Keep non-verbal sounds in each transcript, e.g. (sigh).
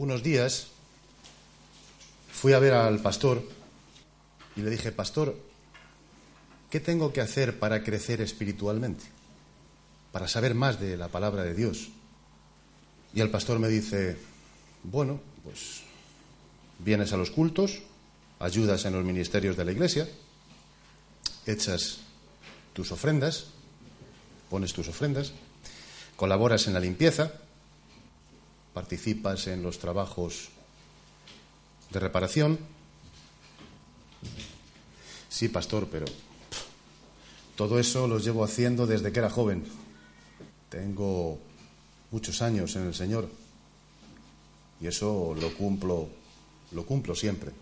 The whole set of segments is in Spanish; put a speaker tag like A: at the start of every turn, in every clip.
A: unos días fui a ver al pastor y le dije, pastor, ¿qué tengo que hacer para crecer espiritualmente? Para saber más de la palabra de Dios. Y el pastor me dice, bueno, pues vienes a los cultos, ayudas en los ministerios de la iglesia, echas tus ofrendas, pones tus ofrendas, colaboras en la limpieza, participas en los trabajos de reparación. Sí, pastor, pero todo eso lo llevo haciendo desde que era joven. Tengo muchos años en el Señor y eso lo cumplo, lo cumplo siempre.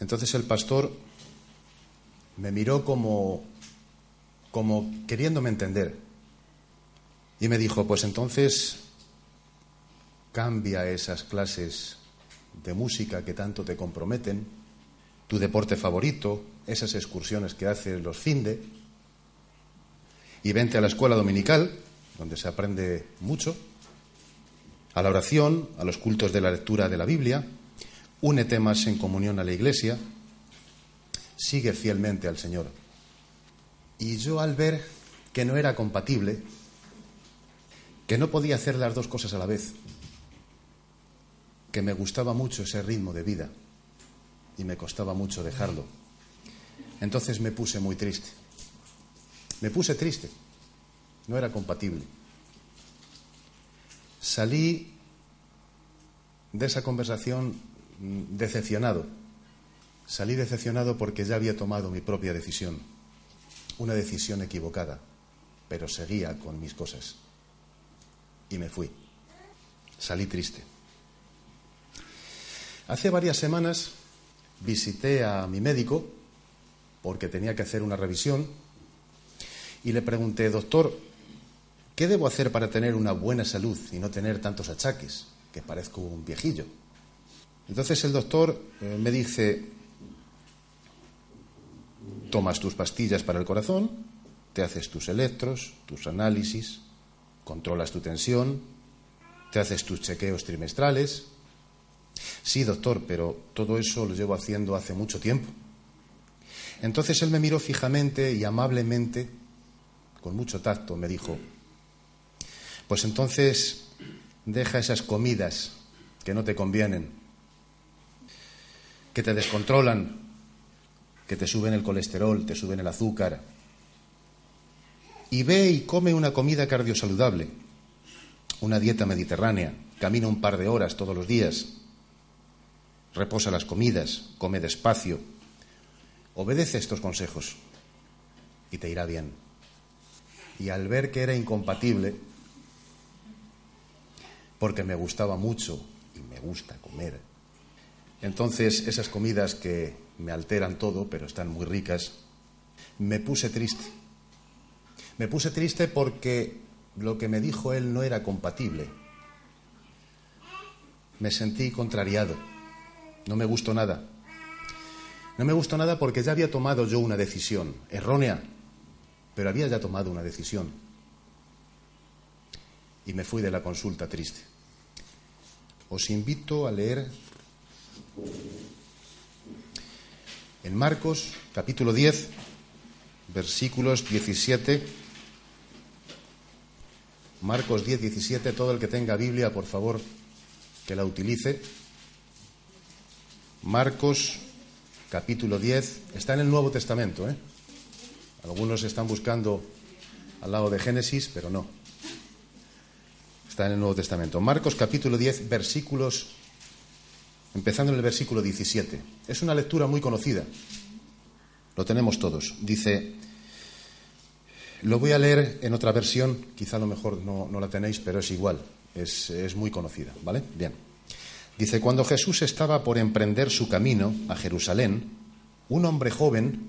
A: Entonces el pastor me miró como, como queriéndome entender y me dijo, pues entonces cambia esas clases de música que tanto te comprometen, tu deporte favorito, esas excursiones que haces los finde, y vente a la escuela dominical, donde se aprende mucho, a la oración, a los cultos de la lectura de la Biblia, únete más en comunión a la iglesia, sigue fielmente al Señor. Y yo al ver que no era compatible, que no podía hacer las dos cosas a la vez, que me gustaba mucho ese ritmo de vida y me costaba mucho dejarlo, entonces me puse muy triste. Me puse triste. No era compatible. Salí de esa conversación decepcionado. Salí decepcionado porque ya había tomado mi propia decisión, una decisión equivocada, pero seguía con mis cosas. Y me fui. Salí triste. Hace varias semanas visité a mi médico porque tenía que hacer una revisión y le pregunté, doctor, ¿qué debo hacer para tener una buena salud y no tener tantos achaques, que parezco un viejillo? Entonces el doctor eh, me dice, tomas tus pastillas para el corazón, te haces tus electros, tus análisis, controlas tu tensión, te haces tus chequeos trimestrales. Sí, doctor, pero todo eso lo llevo haciendo hace mucho tiempo. Entonces él me miró fijamente y amablemente, con mucho tacto, me dijo, pues entonces deja esas comidas que no te convienen, que te descontrolan, que te suben el colesterol, te suben el azúcar. Y ve y come una comida cardiosaludable, una dieta mediterránea, camina un par de horas todos los días, reposa las comidas, come despacio, obedece estos consejos y te irá bien. Y al ver que era incompatible, porque me gustaba mucho y me gusta comer entonces, esas comidas que me alteran todo, pero están muy ricas, me puse triste. Me puse triste porque lo que me dijo él no era compatible. Me sentí contrariado. No me gustó nada. No me gustó nada porque ya había tomado yo una decisión, errónea, pero había ya tomado una decisión. Y me fui de la consulta triste. Os invito a leer en Marcos capítulo 10, versículos 17. Marcos 10, 17, todo el que tenga Biblia, por favor, que la utilice. Marcos capítulo 10, está en el Nuevo Testamento. ¿eh? Algunos están buscando al lado de Génesis, pero no. Está en el Nuevo Testamento. Marcos capítulo 10, versículos empezando en el versículo 17. Es una lectura muy conocida, lo tenemos todos. Dice, lo voy a leer en otra versión, quizá a lo mejor no, no la tenéis, pero es igual. es, es muy conocida, ¿vale? Bien. Dice, cuando Jesús estaba por emprender su camino a Jerusalén, un hombre joven,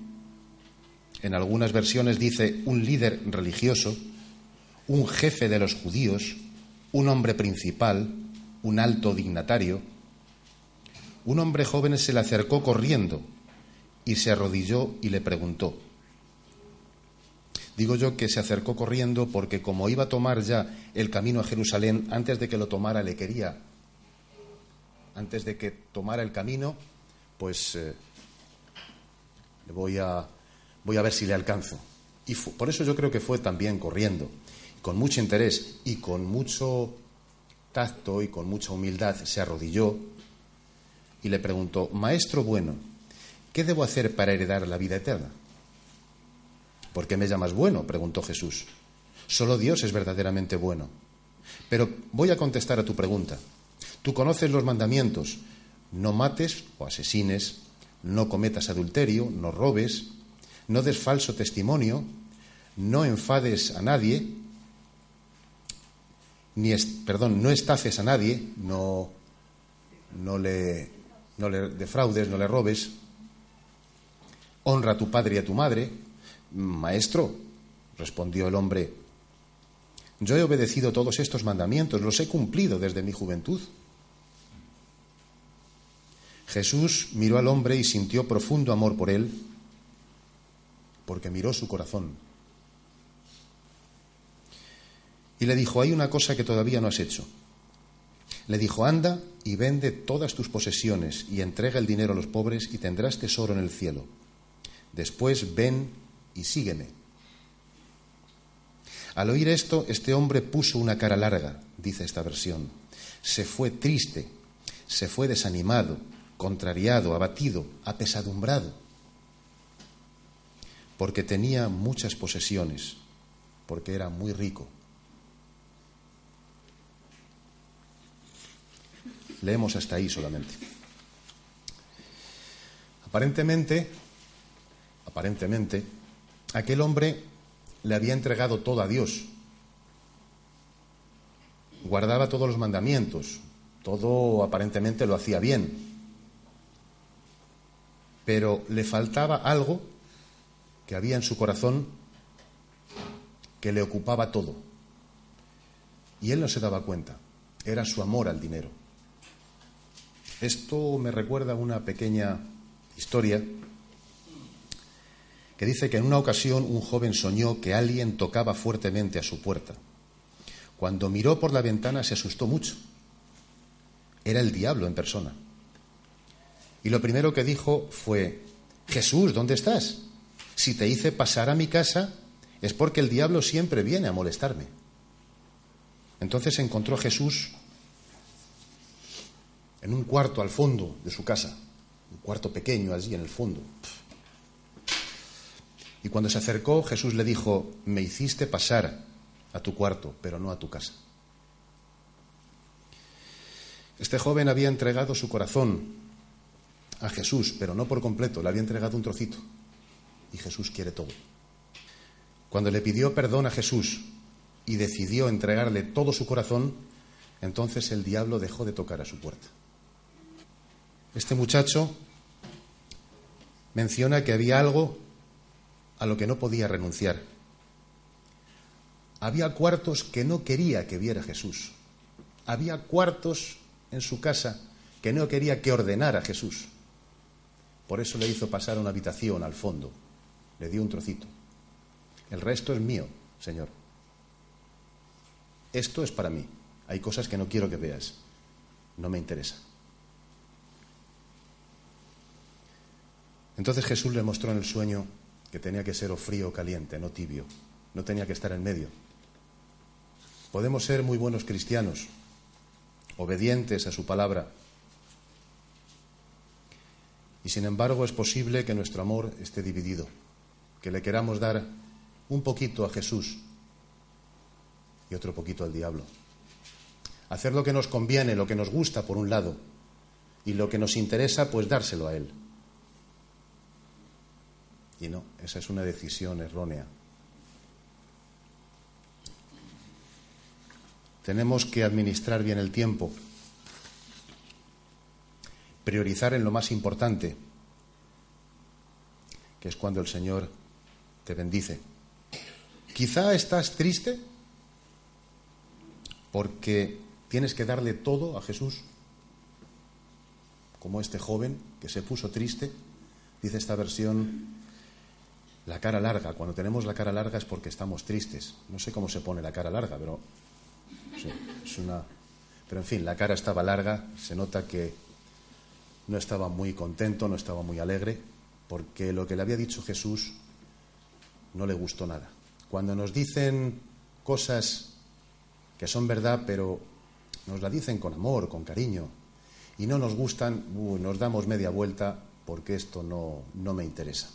A: en algunas versiones dice un líder religioso, un jefe de los judíos, un hombre principal, un alto dignatario, un hombre joven se le acercó corriendo y se arrodilló y le preguntó. Digo yo que se acercó corriendo porque como iba a tomar ya el camino a Jerusalén, antes de que lo tomara le quería, antes de que tomara el camino, pues eh, voy, a, voy a ver si le alcanzo. Y por eso yo creo que fue también corriendo, con mucho interés y con mucho tacto y con mucha humildad, se arrodilló y le preguntó, Maestro bueno, ¿qué debo hacer para heredar la vida eterna? ¿Por qué me llamas bueno? preguntó Jesús. Solo Dios es verdaderamente bueno. Pero voy a contestar a tu pregunta. Tú conoces los mandamientos. No mates o asesines, no cometas adulterio, no robes, no des falso testimonio, no enfades a nadie, ni perdón, no estafes a nadie, no, no, le, no le defraudes, no le robes, honra a tu padre y a tu madre. Maestro, respondió el hombre, yo he obedecido todos estos mandamientos, los he cumplido desde mi juventud. Jesús miró al hombre y sintió profundo amor por él, porque miró su corazón. Y le dijo, hay una cosa que todavía no has hecho. Le dijo, anda y vende todas tus posesiones y entrega el dinero a los pobres y tendrás tesoro en el cielo. Después ven y sígueme. Al oír esto, este hombre puso una cara larga, dice esta versión. Se fue triste, se fue desanimado, contrariado, abatido, apesadumbrado, porque tenía muchas posesiones, porque era muy rico. Leemos hasta ahí solamente. Aparentemente, aparentemente, aquel hombre le había entregado todo a Dios. Guardaba todos los mandamientos, todo aparentemente lo hacía bien pero le faltaba algo que había en su corazón que le ocupaba todo. Y él no se daba cuenta, era su amor al dinero. Esto me recuerda una pequeña historia que dice que en una ocasión un joven soñó que alguien tocaba fuertemente a su puerta. Cuando miró por la ventana se asustó mucho. Era el diablo en persona. Y lo primero que dijo fue, Jesús, ¿dónde estás? Si te hice pasar a mi casa es porque el diablo siempre viene a molestarme. Entonces encontró a Jesús en un cuarto al fondo de su casa, un cuarto pequeño allí en el fondo. Y cuando se acercó, Jesús le dijo, me hiciste pasar a tu cuarto, pero no a tu casa. Este joven había entregado su corazón a Jesús, pero no por completo, le había entregado un trocito. Y Jesús quiere todo. Cuando le pidió perdón a Jesús y decidió entregarle todo su corazón, entonces el diablo dejó de tocar a su puerta. Este muchacho menciona que había algo a lo que no podía renunciar. Había cuartos que no quería que viera Jesús. Había cuartos en su casa que no quería que ordenara Jesús. Por eso le hizo pasar a una habitación al fondo. Le dio un trocito. El resto es mío, Señor. Esto es para mí. Hay cosas que no quiero que veas. No me interesa. Entonces Jesús le mostró en el sueño que tenía que ser o frío o caliente, no tibio. No tenía que estar en medio. Podemos ser muy buenos cristianos, obedientes a su palabra, y sin embargo es posible que nuestro amor esté dividido, que le queramos dar un poquito a Jesús y otro poquito al diablo. Hacer lo que nos conviene, lo que nos gusta por un lado, y lo que nos interesa, pues dárselo a Él. Y no, esa es una decisión errónea. Tenemos que administrar bien el tiempo, priorizar en lo más importante, que es cuando el Señor te bendice. Quizá estás triste porque tienes que darle todo a Jesús, como este joven que se puso triste, dice esta versión, la cara larga. Cuando tenemos la cara larga es porque estamos tristes. No sé cómo se pone la cara larga, pero es una. Pero en fin, la cara estaba larga, se nota que no estaba muy contento, no estaba muy alegre, porque lo que le había dicho Jesús no le gustó nada. Cuando nos dicen cosas que son verdad, pero nos la dicen con amor, con cariño, y no nos gustan, nos damos media vuelta porque esto no, no me interesa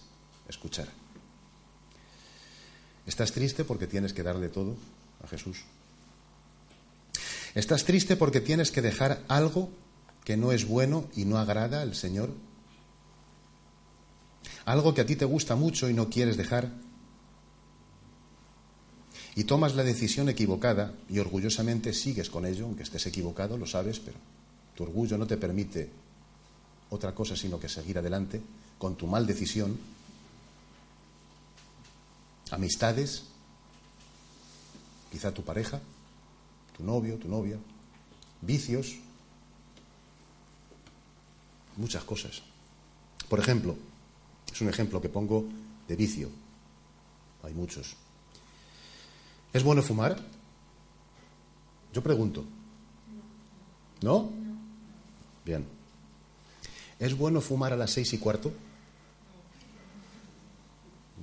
A: escuchar. ¿Estás triste porque tienes que darle todo a Jesús? ¿Estás triste porque tienes que dejar algo que no es bueno y no agrada al Señor? ¿Algo que a ti te gusta mucho y no quieres dejar? Y tomas la decisión equivocada y orgullosamente sigues con ello, aunque estés equivocado, lo sabes, pero tu orgullo no te permite otra cosa sino que seguir adelante con tu mal decisión amistades, quizá tu pareja, tu novio, tu novia, vicios, muchas cosas. Por ejemplo, es un ejemplo que pongo de vicio. Hay muchos. ¿Es bueno fumar? Yo pregunto. ¿No? Bien. ¿Es bueno fumar a las seis y cuarto?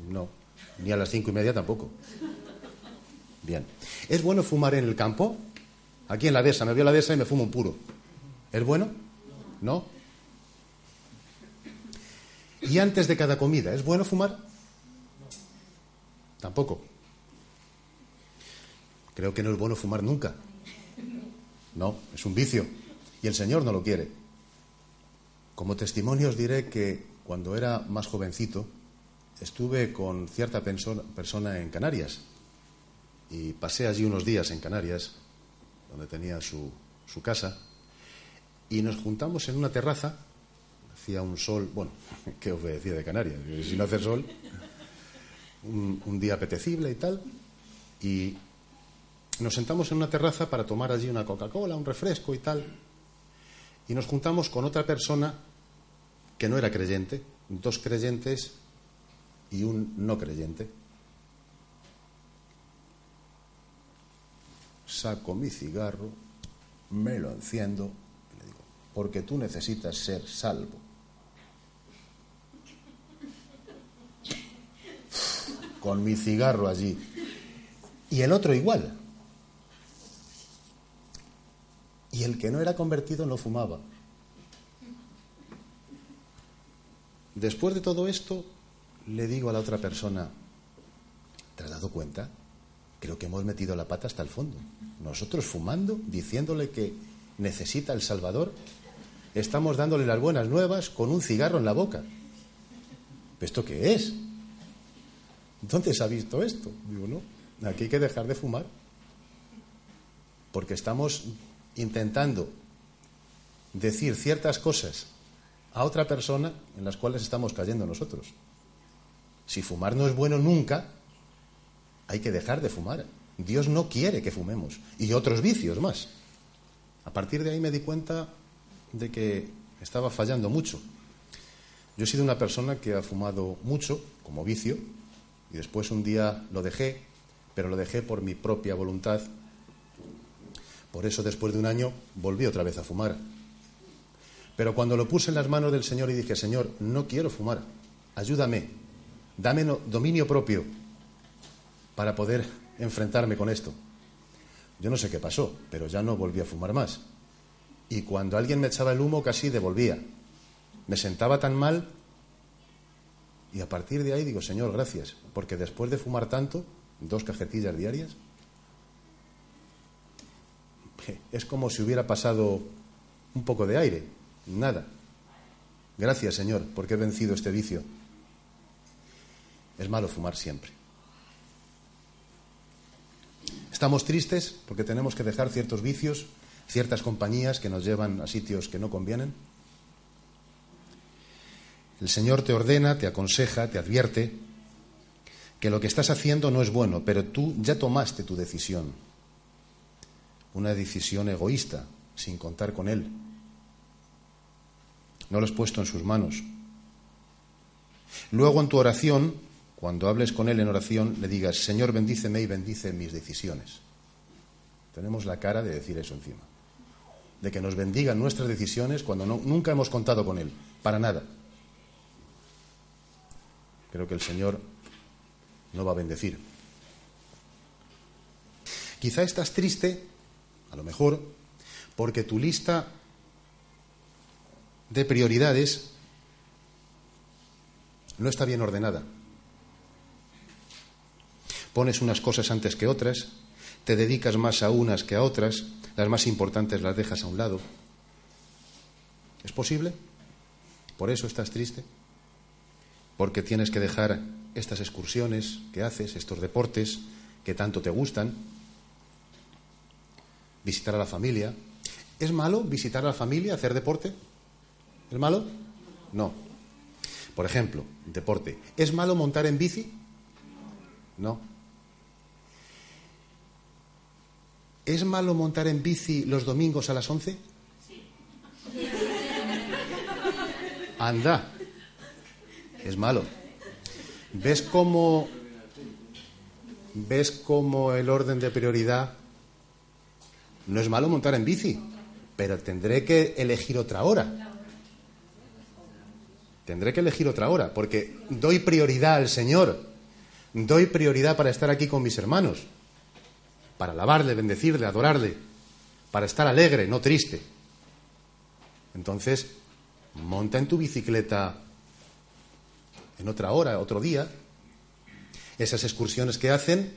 A: No. Ni a las cinco y media tampoco. Bien. ¿Es bueno fumar en el campo? Aquí en la dehesa, me veo la dehesa y me fumo un puro. ¿Es bueno? ¿No? ¿Y antes de cada comida? ¿Es bueno fumar? Tampoco. Creo que no es bueno fumar nunca. No, es un vicio. Y el Señor no lo quiere. Como testimonio os diré que cuando era más jovencito, estuve con cierta persona en Canarias y pasé allí unos días en Canarias, donde tenía su, casa, y nos juntamos en una terraza, hacía un sol, bueno, (laughs) ¿qué os decía de Canarias? Si no hace sol, un, día apetecible y tal, y nos sentamos en una terraza para tomar allí una Coca-Cola, un refresco y tal, y nos juntamos con otra persona que no era creyente, dos creyentes y un no creyente. Saco mi cigarro, me lo enciendo y le digo, porque tú necesitas ser salvo. Con mi cigarro allí. Y el otro igual. Y el que no era convertido no fumaba. Después de todo esto, le digo a la otra persona, ¿te has dado cuenta? Creo que hemos metido la pata hasta el fondo. Nosotros fumando, diciéndole que necesita el Salvador, estamos dándole las buenas nuevas con un cigarro en la boca. ¿Esto qué es? ¿Dónde se ha visto esto? Digo, no, aquí hay que dejar de fumar. Porque estamos intentando decir ciertas cosas a otra persona en las cuales estamos cayendo nosotros. Si fumar no es bueno nunca, hay que dejar de fumar. Dios no quiere que fumemos. Y otros vicios más. A partir de ahí me di cuenta de que estaba fallando mucho. Yo he sido una persona que ha fumado mucho como vicio y después un día lo dejé, pero lo dejé por mi propia voluntad. Por eso después de un año volví otra vez a fumar. Pero cuando lo puse en las manos del Señor y dije, Señor, no quiero fumar, ayúdame, dame dominio propio para poder enfrentarme con esto. Yo no sé qué pasó, pero ya no volví a fumar más. Y cuando alguien me echaba el humo casi devolvía. Me sentaba tan mal y a partir de ahí digo, Señor, gracias, porque después de fumar tanto, dos cajetillas diarias, es como si hubiera pasado un poco de aire, nada. Gracias, Señor, porque he vencido este vicio. Es malo fumar siempre. Estamos tristes porque tenemos que dejar ciertos vicios, ciertas compañías que nos llevan a sitios que no convienen. El Señor te ordena, te aconseja, te advierte que lo que estás haciendo no es bueno, pero tú ya tomaste tu decisión. Una decisión egoísta, sin contar con Él. No lo has puesto en sus manos. Luego en tu oración, cuando hables con Él en oración, le digas, Señor, bendíceme y bendice mis decisiones. Tenemos la cara de decir eso encima. De que nos bendigan nuestras decisiones cuando nunca hemos contado con Él. Para nada. Creo que el Señor no va a bendecir. Quizá estás triste, a lo mejor, porque tu lista de prioridades no está bien ordenada. Pones unas cosas antes que otras, te dedicas más a unas que a otras, las más importantes las dejas a un lado. ¿Es posible? ¿Por eso estás triste? ¿Porque tienes que dejar estas excursiones que haces, estos deportes que tanto te gustan? ¿Visitar a la familia? ¿Es malo visitar a la familia, hacer deporte? ¿Es malo? No. Por ejemplo, deporte. ¿Es malo montar en bici? No. ¿Es malo montar en bici los domingos a las 11? Sí. Anda. Es malo. ¿Ves cómo ves cómo el orden de prioridad no es malo montar en bici, pero tendré que elegir otra hora. Tendré que elegir otra hora, porque doy prioridad al Señor, doy prioridad para estar aquí con mis hermanos, para alabarle, bendecirle, adorarle, para estar alegre, no triste. Entonces, monta en tu bicicleta en otra hora, otro día, esas excursiones que hacen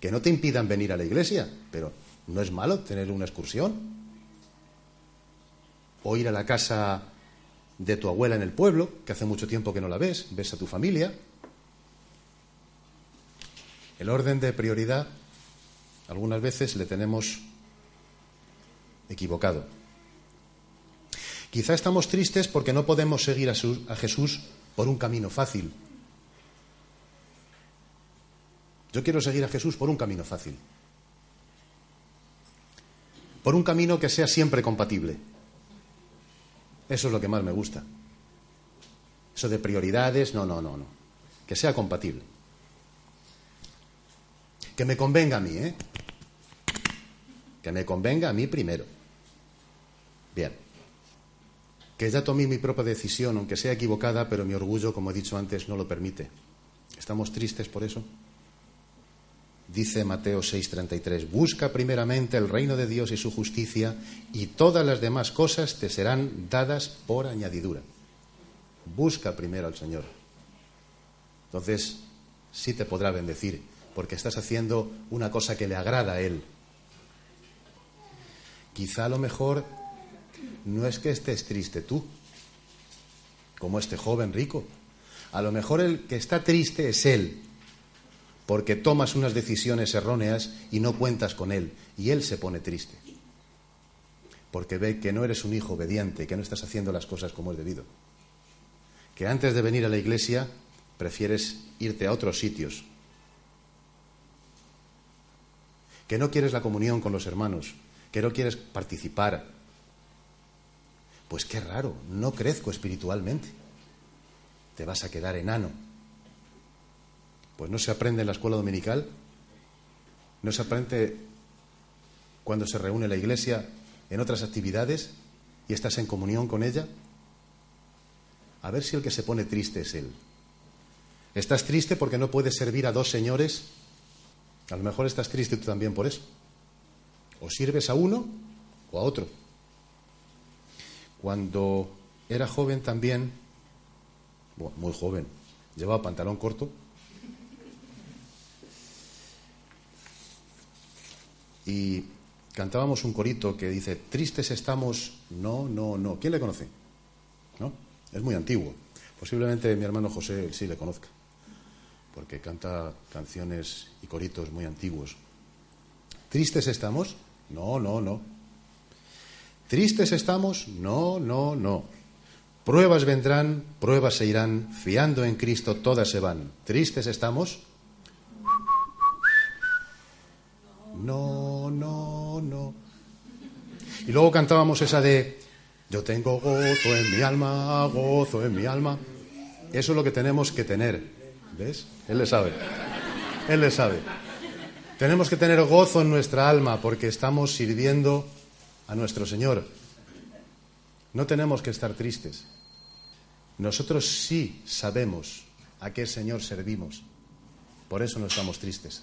A: que no te impidan venir a la iglesia, pero no es malo tener una excursión. O ir a la casa de tu abuela en el pueblo, que hace mucho tiempo que no la ves, ves a tu familia. El orden de prioridad algunas veces le tenemos equivocado. Quizá estamos tristes porque no podemos seguir a, Jesús por un camino fácil. Yo quiero seguir a Jesús por un camino fácil. Por un camino que sea siempre compatible. Eso es lo que más me gusta. Eso de prioridades, no, no, no, no. Que sea compatible. Que me convenga a mí, ¿eh? Que me convenga a mí primero. Bien. Que ya tomé mi propia decisión, aunque sea equivocada, pero mi orgullo, como he dicho antes, no lo permite. ¿Estamos tristes por eso? Dice Mateo 6:33, busca primeramente el reino de Dios y su justicia y todas las demás cosas te serán dadas por añadidura. Busca primero al Señor. Entonces, sí te podrá bendecir, porque estás haciendo una cosa que le agrada a Él. Quizá a lo mejor no es que estés triste tú, como este joven rico. A lo mejor el que está triste es Él, porque tomas unas decisiones erróneas y no cuentas con Él, y Él se pone triste, porque ve que no eres un hijo obediente, que no estás haciendo las cosas como es debido, que antes de venir a la iglesia prefieres irte a otros sitios, que no quieres la comunión con los hermanos, que no quieres participar. Pues qué raro, no crezco espiritualmente. Te vas a quedar enano. Pues no se aprende en la escuela dominical, no se aprende cuando se reúne la iglesia en otras actividades y estás en comunión con ella. A ver si el que se pone triste es él. ¿Estás triste porque no puedes servir a dos señores? A lo mejor estás triste tú también por eso. O sirves a uno o a otro. Cuando era joven también, muy joven, llevaba pantalón corto, y cantábamos un corito que dice, tristes estamos, no, no, no. ¿Quién le conoce? ¿No? Es muy antiguo. Posiblemente mi hermano José sí le conozca, porque canta canciones y coritos muy antiguos. ¿Tristes estamos? No, no, no. ¿Tristes estamos? No, no, no. Pruebas vendrán, pruebas se irán, fiando en Cristo todas se van. ¿Tristes estamos? No, no, no. Y luego cantábamos esa de Yo tengo gozo en mi alma, gozo en mi alma. Eso es lo que tenemos que tener. ¿Ves? Él le sabe. Él le sabe. Tenemos que tener gozo en nuestra alma porque estamos sirviendo a nuestro Señor. No tenemos que estar tristes. Nosotros sí sabemos a qué Señor servimos. Por eso no estamos tristes.